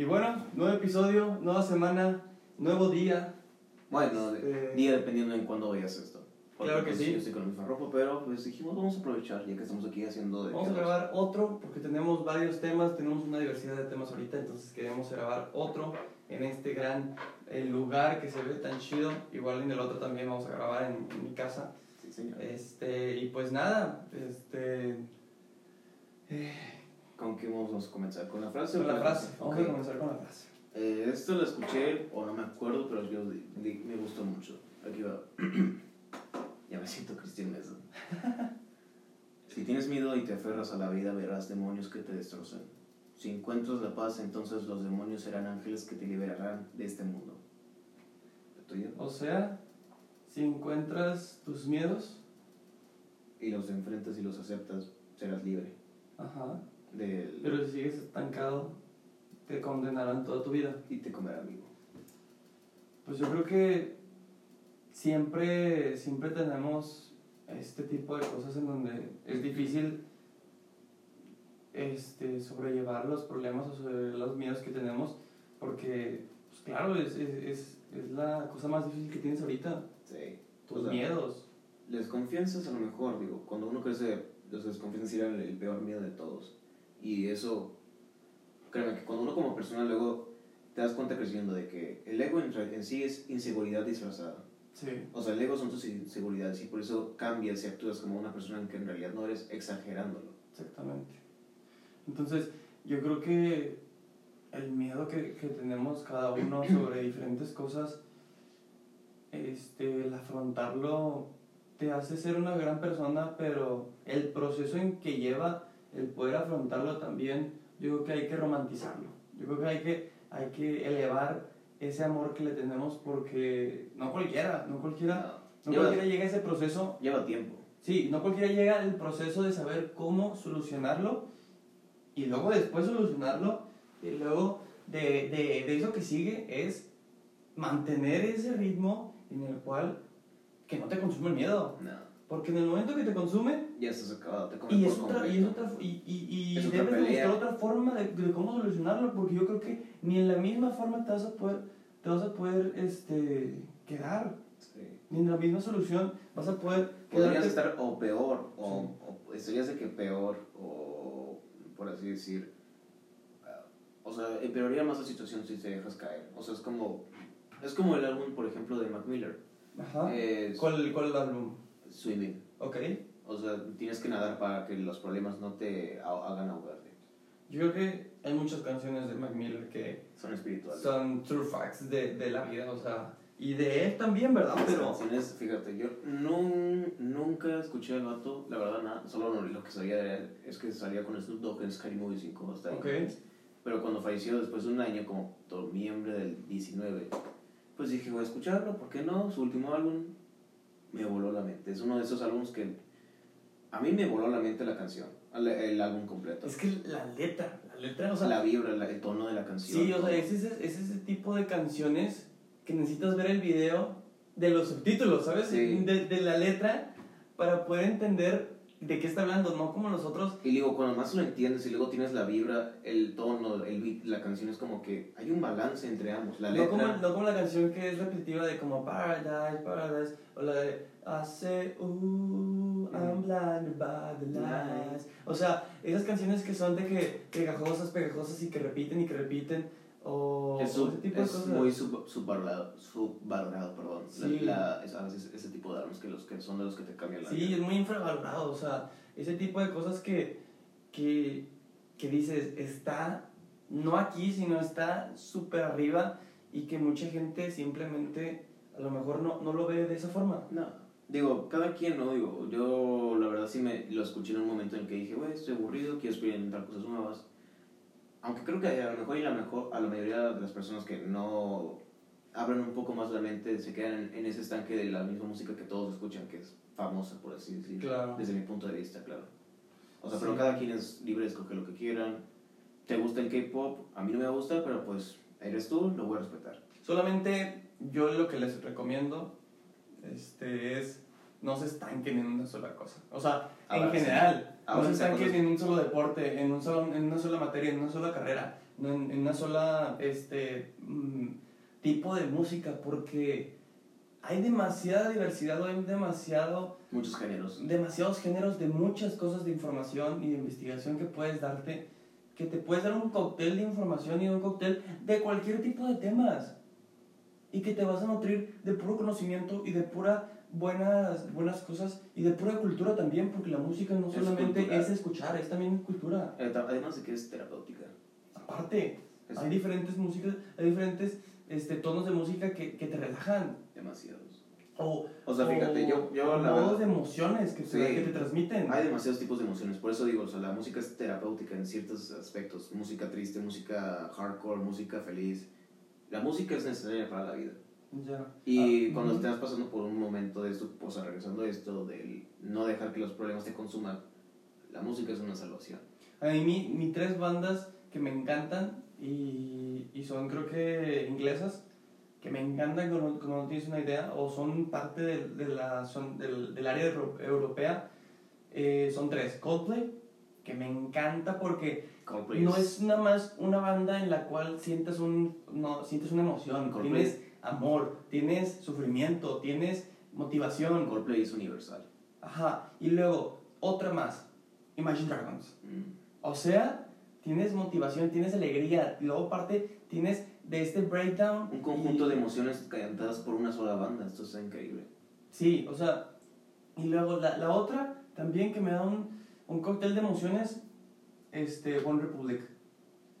Y bueno, nuevo episodio, nueva semana, nuevo día. Bueno, Este- día dependiendo en cuándo veas esto. Porque, Claro que pues, sí. Yo estoy con misma ropa, pero pues dijimos, vamos a aprovechar ya que estamos aquí haciendo de. Vamos a grabar otro porque tenemos varios temas, tenemos una diversidad de temas ahorita, entonces queremos grabar otro en este gran eh, lugar que se ve tan chido. Igual en el otro también vamos a grabar en, en mi casa. Sí, señor. Este, y pues nada, este, eh, ¿Con qué vamos a comenzar? ¿Con la frase? con la frase, vamos Ok. a comenzar con la frase. Eh, esto lo escuché, o no me acuerdo, pero yo me gustó mucho. Aquí va. ya me siento Cristian Mesa. si tienes miedo y te aferras a la vida, verás demonios que te destrozan. Si encuentras la paz, entonces los demonios serán ángeles que te liberarán de este mundo. O sea, si encuentras tus miedos, Y los enfrentas y los aceptas, serás libre. ajá, Del... pero si sigues estancado, te condenarán toda tu vida. Y te comerá vivo. Pues yo creo que siempre, siempre tenemos este tipo de cosas en donde es difícil este, sobrellevar los problemas o sobrellevar los miedos que tenemos, porque, pues claro, es, es, es, es la cosa más difícil que tienes ahorita, Sí. tus O sea, miedos. Les confianzas a lo mejor, digo, cuando uno crece, los desconfianzas era el, el peor miedo de todos. Y eso, créeme que cuando uno como persona luego te das cuenta creciendo de que el ego en, en sí es inseguridad disfrazada. Sí, O sea, el ego son tus inseguridades y por eso cambias y actúas como una persona en que en realidad no eres exagerándolo. exactamente. Entonces, yo creo que el miedo que, que tenemos cada uno sobre diferentes cosas, este, el afrontarlo te hace ser una gran persona, pero el proceso en que lleva el poder afrontarlo también, yo creo que hay que romantizarlo. Yo creo que hay que, hay que elevar ese amor que le tenemos porque no cualquiera, no cualquiera, no lleva, cualquiera llega a ese proceso lleva tiempo. Sí, no cualquiera llega al proceso de saber cómo solucionarlo y luego después solucionarlo y luego de, de, de eso que sigue es mantener ese ritmo en el cual que no te consume el miedo. No, Porque en el momento que te consume ya estás acabado, te comes y es otra, y es otra, y, y, y Es otra debes de pelea. buscar otra forma de, de cómo solucionarlo porque yo creo que ni en la misma forma te vas a poder, te vas a poder este, quedar, Sí. ni en la misma solución vas a poder Podrías quedarte estar o peor, o, o estarías de que peor, o por así decir. ah, O sea, empeoraría más la situación si te dejas caer. O sea, es como. Es como el álbum, por ejemplo, de Mac Miller. Ajá. Es ¿Cuál, ¿Cuál álbum? Swimming. Ok. O sea, tienes que nadar para que los problemas no te hagan ahogarte. Yo creo que hay muchas canciones de Mac Miller que Son espirituales. son true facts de, de la vida, o sea, y de él también, ¿verdad? Las Pero, canciones, fíjate, yo nun- nunca escuché al vato, la verdad, nada. Solo lo, que sabía de él es que salía con Snoop Dogg en Scary Movie 5. Hasta ahí. ok. Pero cuando falleció después de un año, como noviembre del 19, pues dije, voy a escucharlo, ¿por qué no? Su último álbum me voló la mente. Es uno de esos álbumes que a mí me voló la mente la canción, el, el álbum completo. Es que la letra, la letra, o sea, la vibra, la- el tono de la canción. sí, o sea, es ese, es ese tipo de canciones que necesitas ver el video de los subtítulos, ¿sabes? Sí. De, de la letra para poder entender de qué está hablando, no como nosotros. Y digo, cuando más lo entiendes y luego tienes la vibra, el tono, el beat, la canción es como que hay un balance entre ambos. La No letra. como, no como la canción que es repetitiva de como Paradise, Paradise, o la de I say, ooh, I'm blinded by the lights. O sea, esas canciones que son de que pegajosas, pegajosas y que repiten y que repiten, o es, sub- ese tipo de es cosas. muy sub- subvalorado, subvalorado, perdón. La- Sí. La, es- a veces ese tipo de álbumes que, los, que son de los que te cambian la Sí, vida. es muy infravalorado, o sea, ese tipo de cosas que, que, que dices, está no aquí, sino está súper arriba y que mucha gente simplemente a lo mejor no, no lo ve de esa forma. No, digo, cada quien, ¿no? Digo, yo la verdad sí me lo escuché en un momento en el que dije, güey, estoy aburrido, quiero experimentar cosas nuevas. Aunque creo que a lo mejor y la mejor, a la mayoría de las personas que no abren un poco más la mente se quedan en, en ese estanque de la misma música que todos escuchan, que es famosa, por así decirlo. Claro. Desde mi punto de vista, claro. O sea, Sí. pero cada quien es libre de escoger lo que quieran. ¿Te gusta el K-pop? A mí no me gusta, pero pues eres tú, lo voy a respetar. Solamente yo lo que les recomiendo este, es no se estanquen en una sola cosa. O sea, en general, no se estanquen en un solo deporte, en, un solo, en una sola materia, en una sola carrera, en una sola este, mm, tipo de música, porque hay demasiada diversidad, hay demasiado, Muchos géneros. demasiados géneros de muchas cosas de información y de investigación que puedes darte, que te puedes dar un cóctel de información y un cóctel de cualquier tipo de temas, y que te vas a nutrir de puro conocimiento y de pura buenas, buenas cosas y de pura cultura también, porque la música no Es solamente cultural. es escuchar, es también cultura. Eh, Además de que es terapéutica. Aparte, Es hay diferentes músicas, hay diferentes este, tonos de música que, que te relajan. demasiados. O, O sea, fíjate, yo, yo o la modos de emociones que, Sí. que te transmiten. hay demasiados tipos de emociones. Por eso digo, o sea, la música es terapéutica en ciertos aspectos. Música triste, música hardcore, música feliz. La música es necesaria para la vida. Ya. Y Ah, cuando ujú. estás pasando por un momento de esto, o sea, regresando a esto, del no dejar que los problemas te consuman, la música es una salvación. A mí, mi, mi tres bandas que me encantan y, y son, creo que, inglesas, que me encantan como, como no tienes una idea, o son parte de, de la, son del, del área euro- europea, eh, son tres. Coldplay, que me encanta porque Coldplay no es nada más una banda en la cual sientes, un, no, sientes una emoción, Coldplay. tienes amor, tienes sufrimiento, tienes motivación. Coldplay es universal. Ajá, y luego otra más, Imagine Dragons. Mm. O sea, tienes motivación, tienes alegría, y luego aparte tienes de este breakdown. Un conjunto y- de emociones cantadas por una sola banda, esto está increíble. Sí, o sea, y luego la, la otra también que me da un, un cóctel de emociones, este, One Republic.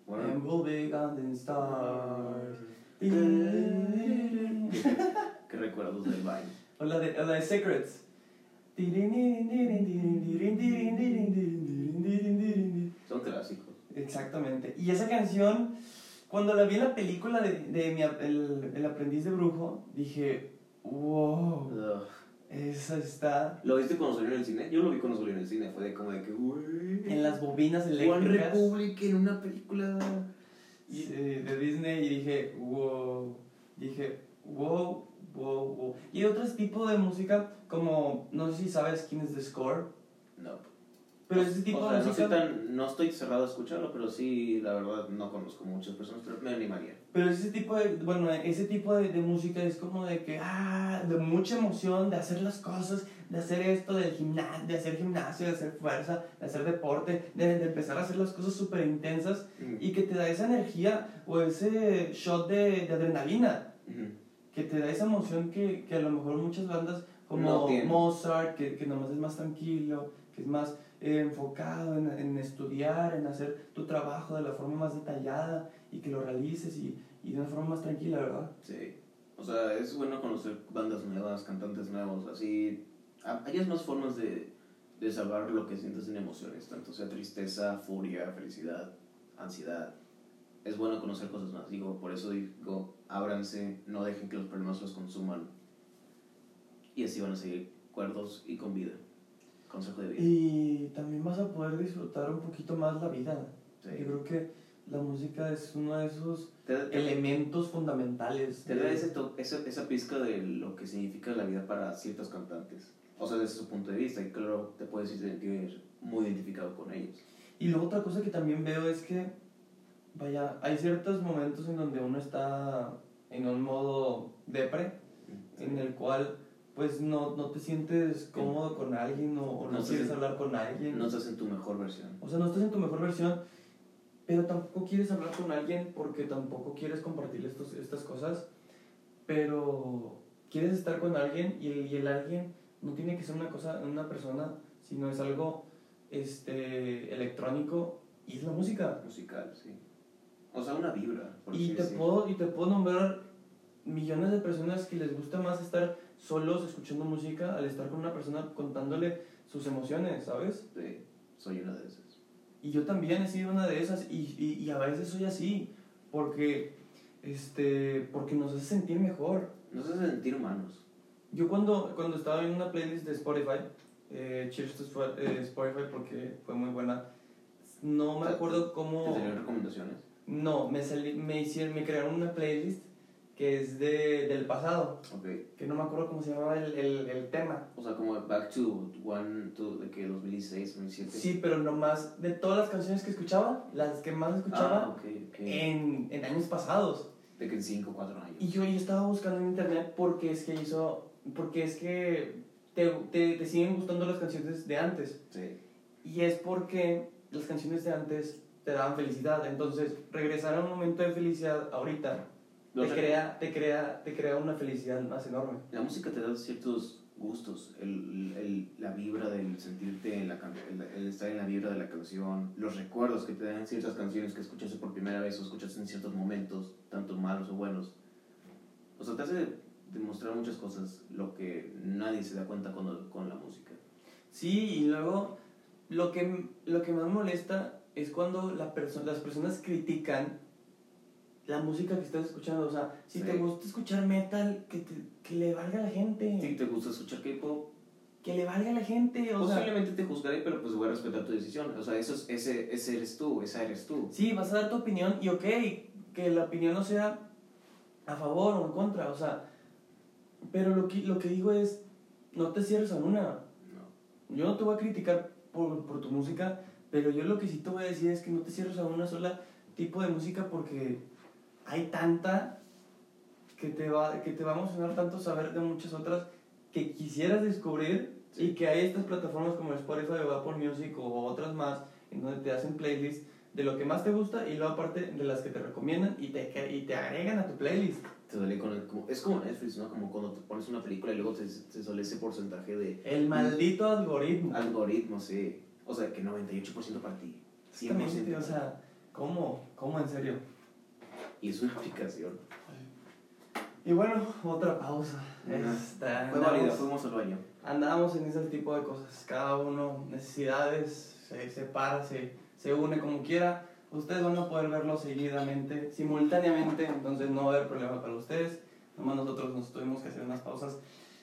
Bueno, And we'll be golden stars. ¿Qué recuerdos del baile? O la de, o la de Secrets. Son clásicos. Exactamente. Y esa canción, cuando la vi en la película de, de mi, el, el aprendiz de brujo, dije, wow, Ugh. esa está ¿Lo viste cuando salió en el cine? Yo lo vi cuando salió en el cine, fue de como de que, güey. en las bobinas One eléctricas Republic en una película. Sí, de Disney y dije, wow, dije, wow, wow, wow. Y otros tipos de música, como, no sé si sabes quién es The Score, No. pero ese tipo o de sea, no, música... soy tan, no estoy cerrado a escucharlo, pero sí, la verdad, no conozco muchas personas, pero me animaría. Pero ese tipo de, bueno, ese tipo de, de música es como de que, ah, de mucha emoción, de hacer las cosas, de hacer esto, del gimna de hacer gimnasio, de hacer fuerza, de hacer deporte, de, de empezar a hacer las cosas súper intensas y que te da esa energía o ese shot de, de adrenalina, que te da esa emoción que, que a lo mejor muchas bandas No como tienen. Mozart, que, que nomás es más tranquilo, que es más eh, enfocado en, en estudiar, en hacer tu trabajo de la forma más detallada y que lo realices y, y de una forma más tranquila, ¿verdad? Sí. O sea, es bueno conocer bandas nuevas, cantantes nuevos, así. Ha- Hay más formas de, de salvar lo que sientes en emociones, tanto sea tristeza, furia, felicidad, ansiedad. Es bueno conocer cosas más. Digo, por eso digo, ábranse, no dejen que los problemas los consuman. Y así van a seguir cuerdos y con vida. Consejo de vida. Y también vas a poder disfrutar un poquito más la vida. Sí. Yo creo que la música es uno de esos Te, elementos fundamentales. Te da ese esa pizca de lo que significa la vida para ciertos cantantes. O sea, desde su punto de vista. Y claro, te puedes sentir muy identificado con ellos. Y luego otra cosa que también veo es que, vaya, hay ciertos momentos en donde uno está en un modo depre, en el cual pues no, no te sientes cómodo con alguien o, o no, No quieres sien- hablar con alguien. No estás en tu mejor versión. O sea, no estás en tu mejor versión, pero tampoco quieres hablar con alguien porque tampoco quieres compartir estos, estas cosas, pero quieres estar con alguien y y el alguien no tiene que ser una cosa, una persona, sino es algo este, electrónico y es la música. Musical, sí. O sea, una vibra. por Y te, puedo, y te puedo nombrar millones de personas que les gusta más estar solos escuchando música al estar con una persona contándole sus emociones, ¿sabes? Sí, soy una de esas. Y yo también he sido una de esas y, y, y a veces soy así, porque, este, porque nos hace sentir mejor. Nos hace sentir humanos. Yo cuando, cuando estaba en una playlist de Spotify, eh, cheers to eh, Spotify porque fue muy buena, no me ¿Te- acuerdo ¿Te cómo... salieron recomendaciones? No, me, salí, me, hicieron, me crearon una playlist que es de, del pasado, Ok. que no me acuerdo cómo se llamaba el, el, el tema. O sea, como Back to One, to, de que 2016, 2017. Sí, pero nomás de todas las canciones que escuchaba, las que más escuchaba Ah, ok, ok. en, en años pasados. De que en 5 o 4 años. Y yo, yo estaba buscando en internet porque es que hizo, porque es que te, te, te siguen gustando las canciones de antes. Sí. Y es porque las canciones de antes te daban felicidad. Entonces, regresar a un momento de felicidad ahorita te sé. crea, te, crea, te crea una felicidad más enorme. La música te da ciertos gustos, el, el, la vibra del sentirte en la el, el estar en la vibra de la canción, los recuerdos que te dan ciertas canciones que escuchaste por primera vez o escuchaste en ciertos momentos, tanto malos o buenos. O sea, te hace demostrar muchas cosas, lo que nadie se da cuenta cuando, con la música. Sí, y luego lo que, lo que más molesta es cuando la perso las personas critican la música que estás escuchando. O sea, si Sí. te gusta escuchar metal, que, te- que le valga a la gente. Si te gusta escuchar K-pop, Que le valga a la gente. O sea, posiblemente te juzgaré, pero pues voy a respetar tu decisión. O sea, eso es, ese, ese eres tú, esa eres tú. sí, vas a dar tu opinión y ok, que la opinión no sea a favor o en contra. O sea, pero lo que, lo que digo es, no te cierres a una. No. Yo no te voy a criticar por, por tu música, pero yo lo que sí te voy a decir es que no te cierres a una sola tipo de música porque hay tanta que te va, que te va a emocionar tanto saber de muchas otras que quisieras descubrir y que hay estas plataformas como Spotify o Apple Music o otras más en donde te hacen playlists de lo que más te gusta y luego aparte de las que te recomiendan y te, y te agregan a tu playlist. Te duele con el, como, es como Netflix, ¿no? Como cuando te pones una película y luego te, te sale ese porcentaje de El maldito algoritmo. algoritmos, sí. O sea, que 98% para ti. 100%. Exactamente, o sea, ¿cómo? ¿Cómo en serio? Y es una aplicación. Y bueno, otra pausa. Esta, Fue andamos- válida, fuimos al baño. andamos en ese tipo de cosas. Cada uno, necesidades, se separa, se, se une como quiera. Ustedes van a poder verlo seguidamente, simultáneamente, entonces no va a haber problema para ustedes. Nomás nosotros nos tuvimos que hacer unas pausas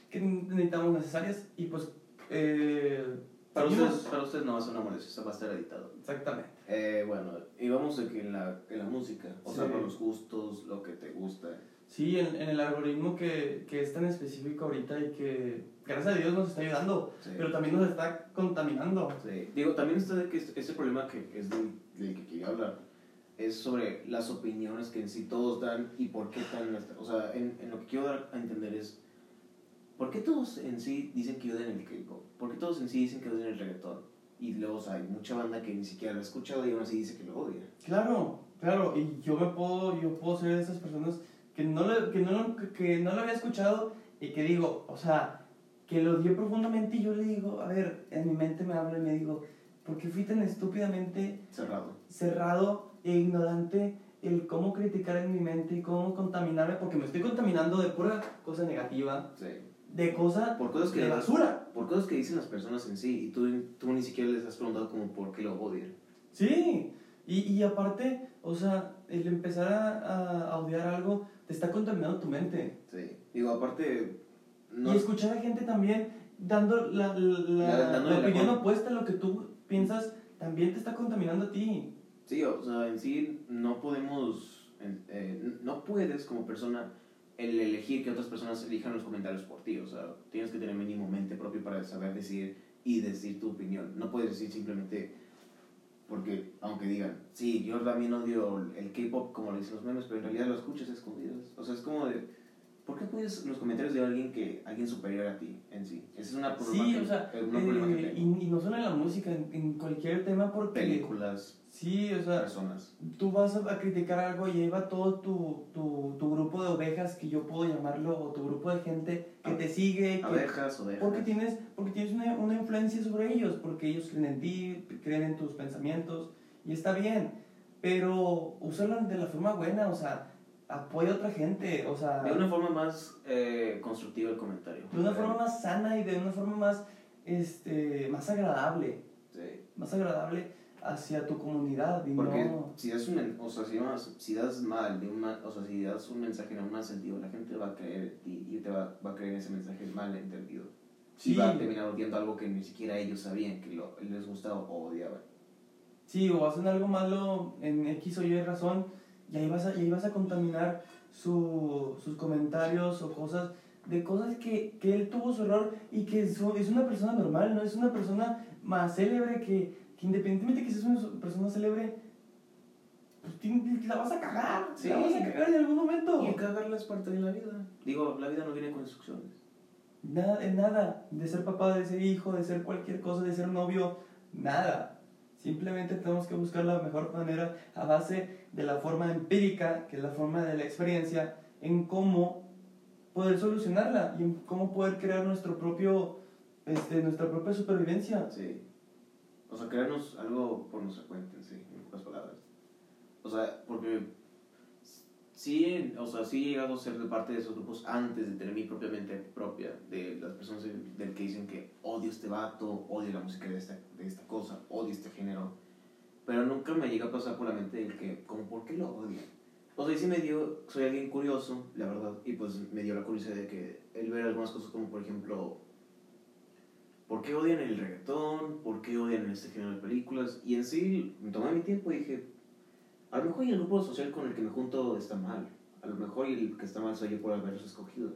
que necesitamos necesarias y pues... Eh, Para ustedes, para ustedes no va a ser una molestia, va a estar editado. Exactamente. Eh, bueno, y vamos de que en la, en la música, o sea, Sí. con los gustos, lo que te gusta. Sí, en, en el algoritmo que, que es tan específico ahorita y que gracias a Dios nos está ayudando, Sí. pero también nos está contaminando. Sí. Digo, también está de que este problema que es del, del que quería hablar es sobre las opiniones que en sí todos dan y por qué tan... O sea, en, en lo que quiero dar a entender es ¿por qué todos en sí dicen que odian el K-pop? ¿Por qué todos en sí dicen que odian el reggaetón? Y luego, hay mucha banda que ni siquiera lo ha escuchado y aún así dice que lo odia. Claro, claro, y yo me puedo, yo puedo ser de esas personas que no, le, que, no, lo- que, no lo había escuchado y que digo, o sea, que lo odié profundamente y yo le digo, a ver, en mi mente me habla y me digo, ¿por qué fui tan estúpidamente Cerrado. cerrado e ignorante el cómo criticar en mi mente y cómo contaminarme? Porque me estoy contaminando de pura cosa negativa, Sí. de cosa Por cosas que... de basura. Por cosas que dicen las personas en sí y tú, tú ni siquiera les has preguntado como por qué lo odian. Sí, y, y aparte, o sea, el empezar a, a- a odiar algo te está contaminando tu mente. Sí. Digo, aparte... No, Y escuchar a gente también dando la, la, la- La- opinión opuesta a lo que tú piensas, también te está contaminando a ti. Sí, o sea, en sí no podemos, eh, no puedes como persona el elegir que otras personas elijan los comentarios por ti, o sea, tienes que tener mínimo mente propio para saber decir y decir tu opinión. No puedes decir simplemente porque, aunque digan, sí, yo también odio el K-pop como lo dicen los memes, pero en realidad lo escuchas escondidas. O sea, es como de, ¿por qué puedes los comentarios de alguien que alguien superior a ti en sí? Esa es una problema Sí, que, o sea, una problema que eh, tengo. y, y no solo en la música, en, en cualquier tema, porque... Películas, Sí, o sea, personas. tú vas a, a criticar algo y ahí va todo tu, tu, tu grupo de ovejas, que yo puedo llamarlo, o tu grupo de gente que te sigue, que, Abejas, ovejas. Porque tienes, porque tienes una, una influencia sobre ellos, porque ellos creen en ti, creen en tus pensamientos, y está bien, pero úsalo de la forma buena, o sea, apoya a otra gente, o sea, De una forma más eh, constructiva el comentario. de una forma más sana y de una forma más, este, más agradable, Sí. más agradable hacia tu comunidad, y Porque no... si das un, o sea, si, vas- si das mal, de un ma- o sea, si das un mensaje en un mal sentido, la gente va a creer ti y te va, va a creer ese mensaje mal entendido. Sí. Y va a terminar odiando algo que ni siquiera ellos sabían que lo, les gustaba o odiaban. Sí, o hacen algo malo en X o Y razón y ahí vas a, y ahí vas a contaminar su, sus comentarios o cosas de cosas que, que él tuvo su error y que es, es una persona normal, no es una persona más célebre que, que independientemente que seas una persona célebre, pues la vas a cagar, Sí. la vas a cagar en algún momento. Y cagarla es parte de la vida. Digo, la vida no viene con instrucciones. Nada, de nada, de ser papá, de ser hijo, de ser cualquier cosa, de ser novio, nada. Simplemente tenemos que buscar la mejor manera a base de la forma empírica, que es la forma de la experiencia, en cómo poder solucionarla y en cómo poder crear nuestro propio, este, nuestra propia supervivencia. Sí. O sea, crearnos algo por nuestra cuenta, en sí, en pocas palabras. O sea, porque sí, o sea, sí he llegado a ser parte de esos grupos antes de tener mi propia mente propia, de las personas del que dicen que odio este vato, odio la música de esta, de esta cosa, odio este género. Pero nunca me llega a pasar por la mente el que, como, ¿por qué lo odio? O sea, y sí me dio, soy alguien curioso, la verdad, y pues me dio la curiosidad de que el ver algunas cosas como, por ejemplo, ¿por qué odian el reggaetón? ¿Por qué odian este género de películas? Y en sí, me tomé mi tiempo y dije, a lo mejor el grupo social con el que me junto está mal. A lo mejor el que está mal soy yo por haberlos escogido.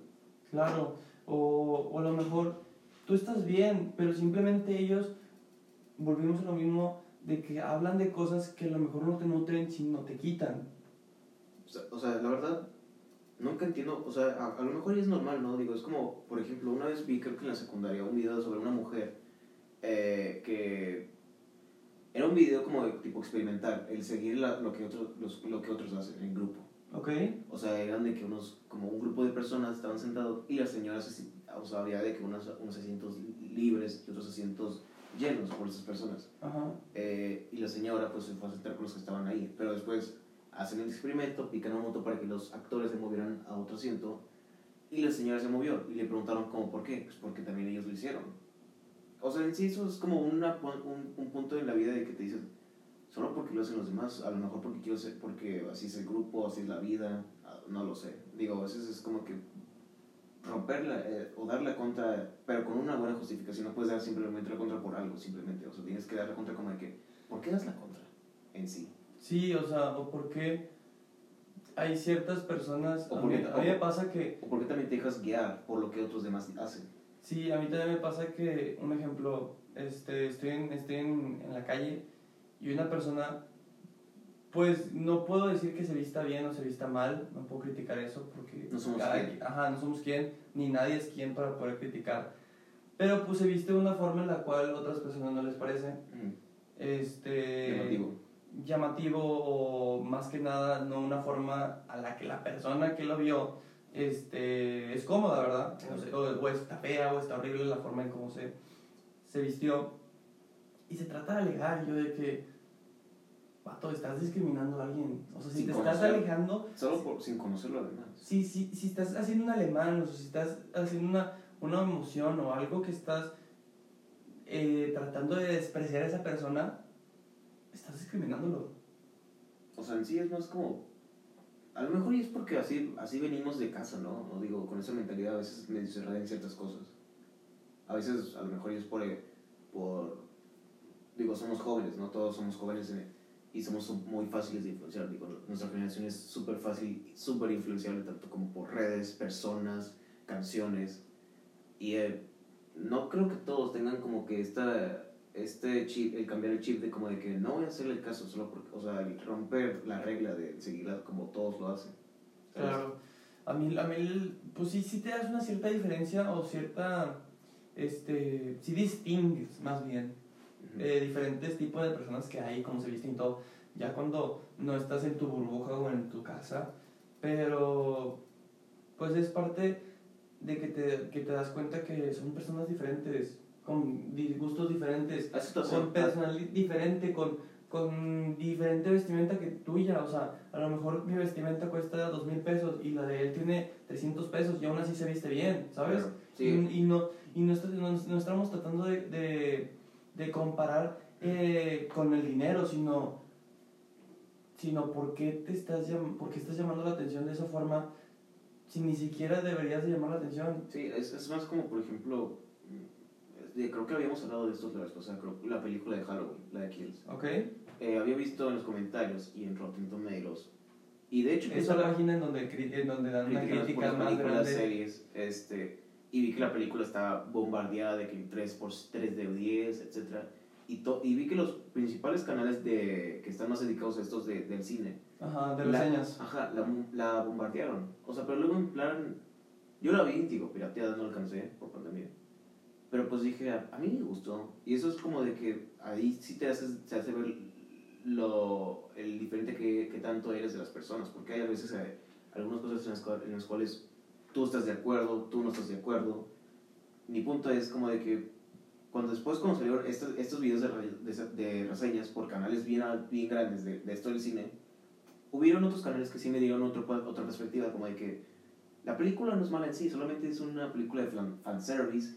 Claro, o, o a lo mejor tú estás bien, pero simplemente ellos, volvimos a lo mismo, de que hablan de cosas que a lo mejor no te nutren, sino te quitan. O sea, o sea, la verdad, nunca entiendo, o sea, a, a lo mejor es normal, ¿no? Digo, es como, por ejemplo, una vez vi, creo que en la secundaria, un video sobre una mujer eh, que era un video como de tipo experimental, el seguir la- lo, que otros, los, lo que otros hacen en grupo. ¿Ok? O sea, eran de que unos, como un grupo de personas estaban sentados y las señoras, se- o sea, había de que unos, unos asientos libres y otros asientos llenos por esas personas. Ajá. Eh, y la señora pues se fue a sentar con los que estaban ahí. Pero después hacen el experimento, pican un moto para que los actores se movieran a otro asiento. Y la señora se movió y le preguntaron como por qué. Pues porque también ellos lo hicieron. O sea, en sí eso es como una, un, un punto en la vida de que te dicen, solo porque lo hacen los demás, a lo mejor porque quiero ser, porque así es el grupo, así es la vida, ah, no lo sé. Digo, a veces es como que romperla eh, o darle contra, pero con una buena justificación, no puedes dar simplemente la contra por algo, simplemente, o sea, tienes que dar la contra como de que, ¿por qué das la contra en sí? Sí, o sea, o porque hay ciertas personas, O a porque- mí, a mí me pasa que, ¿O por qué también te dejas guiar por lo que otros demás hacen? sí, a mí también me pasa que, un ejemplo, este, estoy, en, estoy en, en la calle y una persona, pues no puedo decir que se vista bien o se vista mal, no puedo criticar eso porque No somos cada Ajá, no somos quién, ni nadie es quien para poder criticar. Pero pues se viste de una forma en la cual otras personas no les parece. Este, Llamativo. llamativo o más que nada no una forma a la que la persona que lo vio este, es cómoda, ¿verdad? O, sea, o- o está fea o está horrible la forma en cómo se, se vistió. Y se trata de alegar yo de que, vato, estás discriminando a alguien. O sea, si Sin te estás conocer. alejando, Solo por, sin conocerlo además. si, si, si estás haciendo un alemán o si estás haciendo una, una emoción o algo que estás eh, tratando de despreciar a esa persona, estás discriminándolo. O sea, en sí es más como... A lo mejor es porque así, así venimos de casa, ¿no? No digo, con esa mentalidad a veces cerrada en ciertas cosas. A veces a lo mejor es por, por... Digo, somos jóvenes, ¿no? Todos somos jóvenes en- y somos muy fáciles de influenciar. Digo, nuestra generación es súper fácil, súper influenciable tanto como por redes, personas, canciones. Y eh, no creo que todos tengan como que esta este chip, el cambiar el chip de como de que no voy a hacerle el caso solo porque, o sea, el romper la regla de seguirla como todos lo hacen. ¿sabes? Claro. A mí, a mí pues sí, sí te das una cierta diferencia o cierta, este, sí distingues más bien. Eh, diferentes tipos de personas que hay, cómo se visten y todo, ya cuando no estás en tu burbuja o en tu casa, pero pues es parte de que te, que te das cuenta que son personas diferentes, con gustos diferentes, con personalidad diferente, con, con diferente vestimenta que tuya. O sea, a lo mejor mi vestimenta cuesta dos mil pesos y la de él tiene 300 pesos y aún así se viste bien, ¿sabes? Claro, sí. Y, y no, y no, no- no estamos tratando de, de, de comparar eh, con el dinero, sino, sino por qué, te estás llam- por qué estás llamando la atención de esa forma si ni siquiera deberías de llamar la atención. Sí, es, es más como, por ejemplo, mm, creo que habíamos hablado de esto la vez pasada, creo, la película de Halloween, la de Kills. ¿Ok? Eh, había visto en los comentarios y en Rotten Tomatoes Y de hecho, Esa es la página en donde, en donde dan una las crítica más grande. series, este, y vi que la película estaba bombardeada de que 3 por 3 de 10, etc. Y, to- y vi que los principales canales de, que están más dedicados a estos de, del cine, Ajá, de la- reseñas. Ajá, la, la bombardearon. O sea, pero luego en plan, yo la vi, digo, pirateada no alcancé por pandemia. Pero pues dije, a, a mí me gustó. Y eso es como de que ahí sí te hace, te hace ver lo, el diferente que, que tanto eres de las personas. Porque hay a veces eh, algunas cosas en las, en las cuales tú estás de acuerdo, tú no estás de acuerdo. Mi punto es como de que cuando después cuando salieron estos, estos videos de, de, de reseñas por canales bien, bien grandes de, de esto del cine, hubieron otros canales que sí me dieron otro, otra perspectiva, como de que la película no es mala en sí, solamente es una película de fan- fanservice,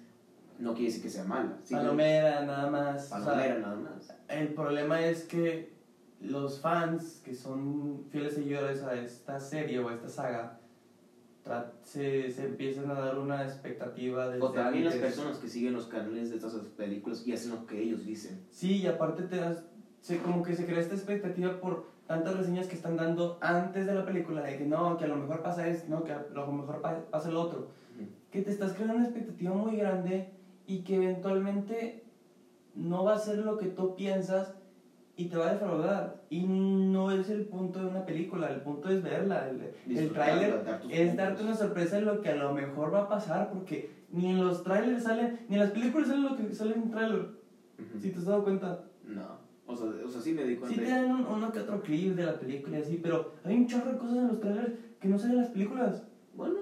no quiere decir que sea mala. Sí, Palomera, nada más. o sea, palomera nada más. El problema es que los fans que son fieles seguidores a esta serie o a esta saga se, se empiezan a dar una expectativa de O también las personas que siguen los canales de estas películas y hacen lo que ellos dicen. Sí, y aparte te das, se, como que se crea esta expectativa por tantas reseñas que están dando antes de la película, de que no, que a lo mejor pasa esto, no, que a lo mejor pa- pasa lo otro. Que te estás creando una expectativa muy grande y que eventualmente no va a ser lo que tú piensas y te va a defraudar. Y no es el punto de una película, el punto es verla. El, el tráiler dar es puntos. darte una sorpresa de lo que a lo mejor va a pasar, porque ni en los trailers salen, ni en las películas salen lo que sale en un trailer. Ujú. Si te has dado cuenta. No, o sea, o sea, sí me di Sí cuenta. te dan un- uno que otro clip de la película y así, pero hay un chorro de cosas en los trailers que no salen en las películas. Bueno,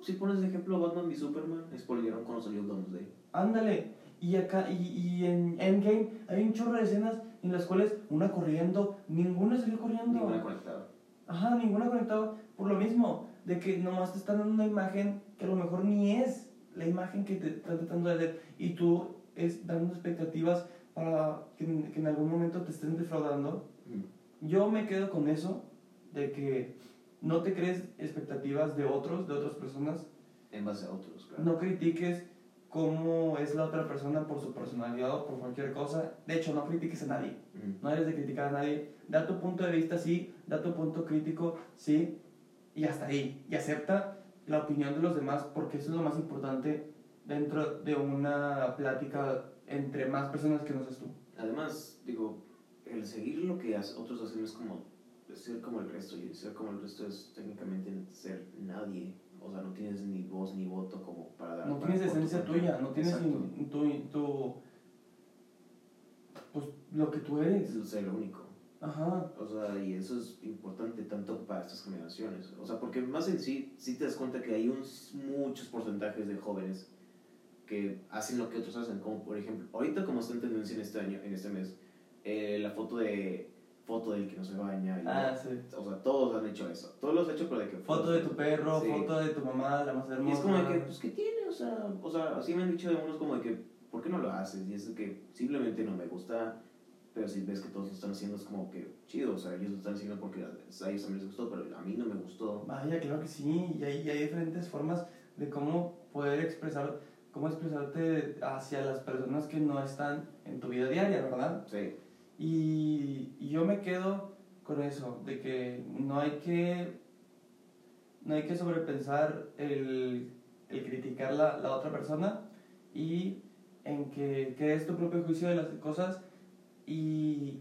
si pones de ejemplo Batman y Superman, spoilearon cuando salió Doomsday. Ándale. Y acá, y, y en Endgame hay un chorro de escenas en las cuales una corriendo, ninguna salió corriendo. Ninguna conectada. Ajá, ninguna conectada por lo mismo, de que nomás te están dando una imagen que a lo mejor ni es la imagen que te están tratando de dar y tú es dando expectativas para que, en- que en algún momento te estén defraudando. Ujú. Yo me quedo con eso, de que no te crees expectativas de otros, de otras personas, En base a otros, claro. no critiques cómo es la otra persona por su personalidad o por cualquier cosa. De hecho, no critiques a nadie. Ujú. No eres de criticar a nadie. Da tu punto de vista, sí. Da tu punto crítico, sí. Y hasta ahí. Y acepta la opinión de los demás porque eso es lo más importante dentro de una plática entre más personas que no seas tú. Además, digo, el seguir lo que otros hacen es como ser como el resto, y ser como el resto es técnicamente ser nadie. O sea, no tienes ni voz ni voto como para dar. No para tienes esencia tuya, no tienes tu, tu, pues lo que tú eres. Es ser único. Ajá. O sea, y eso es importante tanto para estas generaciones. O sea, porque más en sí, sí te das cuenta que hay uns- muchos porcentajes de jóvenes que hacen lo que otros hacen. Como por ejemplo, ahorita como está en tendencia en este año, en este mes, eh, la foto de foto del que no se baña. y- Ah, sí. O sea, todos han hecho eso. Todos lo han hecho, pero de que... Foto de tu perro, Sí. foto de tu mamá, la más Y hermosa. es como de que, pues, ¿qué tiene? O sea, o sea, así me han dicho de unos como de que, ¿por qué no lo haces? Y es de que simplemente no me gusta, pero si ves que todos lo están haciendo es como que chido, o sea, ellos lo están haciendo porque a ellos también les gustó, pero a mí no me gustó. Vaya, claro que sí, y hay, y hay diferentes formas de cómo poder expresar, cómo expresarte hacia las personas que no están en tu vida diaria, ¿verdad? Sí, Y, y yo me quedo con eso, de que no hay que, no hay que sobrepensar el, el criticar la, la otra persona y en que crees tu propio juicio de las cosas y,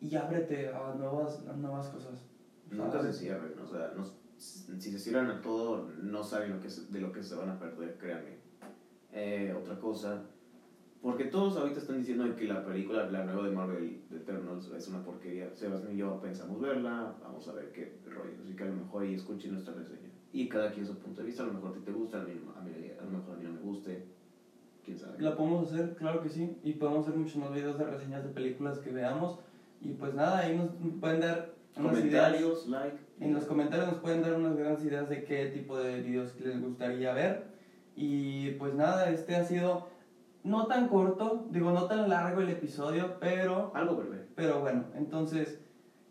y ábrete a nuevas, a nuevas cosas. nunca se cierren, o sea, no, si se cierran a todo, no saben lo que de lo que se van a perder, créanme. Eh, otra cosa, porque todos ahorita están diciendo que la película, la nueva de Marvel, de Eternals, es una porquería. Sebastián y yo pensamos verla, vamos a ver qué rollo, así que a lo mejor ahí escuchen nuestra reseña. Y cada quien su punto de vista, a lo mejor a ti te gusta, a mí, a mí a lo mejor a mí no me guste, quién sabe. La podemos hacer, claro que sí, y podemos hacer muchos más videos de reseñas de películas que veamos. Y pues nada, ahí nos pueden dar unas ideas. Comentarios, like. En los comentarios nos pueden dar unas grandes ideas de qué tipo de videos les gustaría ver. Y pues nada, este ha sido no tan corto, digo, no tan largo el episodio, pero, Algo breve. pero bueno, entonces,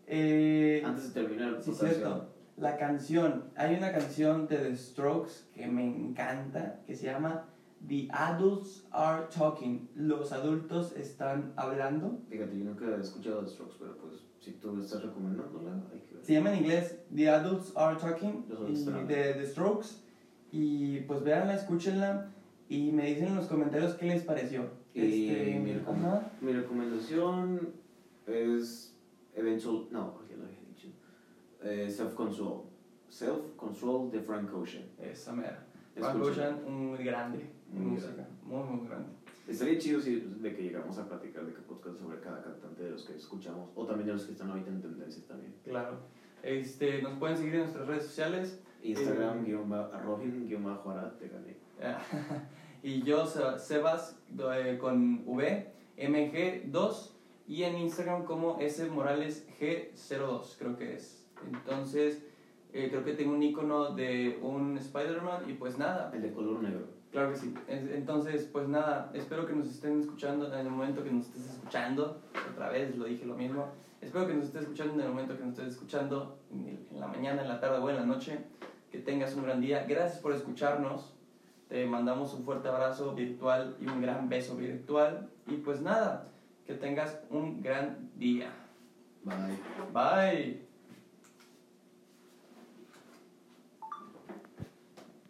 eh, Antes de terminar, sí, canción. cierto, la canción, hay una canción de The Strokes que me encanta, que se llama The Adults Are Talking, los adultos están hablando. Fíjate, yo nunca he escuchado The Strokes, pero pues si tú estás recomendándola, hay que ver. Se llama en inglés The Adults Are Talking Los y de The Strokes. Y pues véanla, escúchenla y me dicen en los comentarios qué les pareció. Y Este, mi, recom- ajá. mi recomendación es Eventual, no, ya lo había dicho. Eh, Self Control. Self Control de Frank Ocean. Esa mera. Frank. Ocean, un muy grande Muy música. Muy, muy grande. Estaría chido si, de que llegamos a platicar de qué podcast sobre cada cantante de los que escuchamos o también de los que están ahorita en tendencias también. Claro. Este, nos pueden seguir en nuestras redes sociales. Instagram, Eh, guion Rohin, guion bajo Arad, te gané. y yo, Seba- Sebas, eh, con V, MG2. Y en Instagram como S Morales G02, creo que es. Entonces, eh, creo que tengo un icono de un Spider-Man. Y pues nada, El de color negro. Claro que sí. Es- Entonces, pues nada, espero que nos estén escuchando en el momento que nos estés escuchando. Otra vez lo dije lo mismo. Espero que nos estés escuchando en el momento que nos estés escuchando, en la mañana, en la tarde o en la noche. Que tengas un gran día. Gracias por escucharnos. Te mandamos un fuerte abrazo virtual y un gran beso virtual. Y pues nada, que tengas un gran día. Bye. Bye.